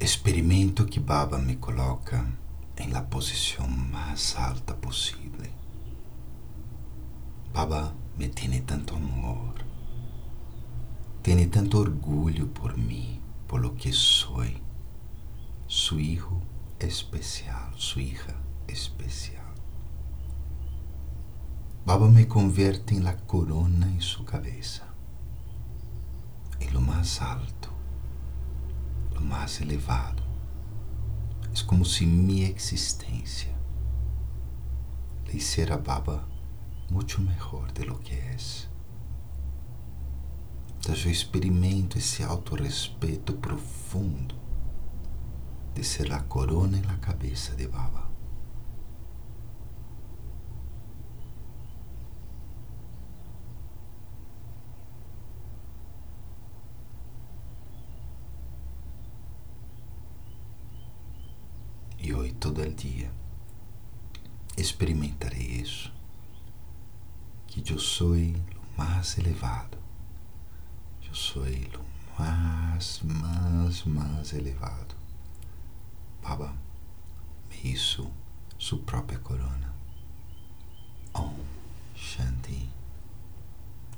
Experimento que Baba me coloca em la posição mais alta possível. Baba me tiene tanto amor, tiene tanto orgulho por mim, por lo que soy, su hijo especial, su hija especial. Baba me convierte en la corona en su cabeza, en lo más alto, más elevado. Es como si mi existencia le hiciera a Baba mucho mejor de lo que es. Entonces yo experimento ese autorrespeto profundo de ser la corona en la cabeza de Baba. E hoje todo el dia experimentarei isso, que eu sou o mais elevado, eu sou o mais, mais, mais elevado. Baba me hizo su própria corona.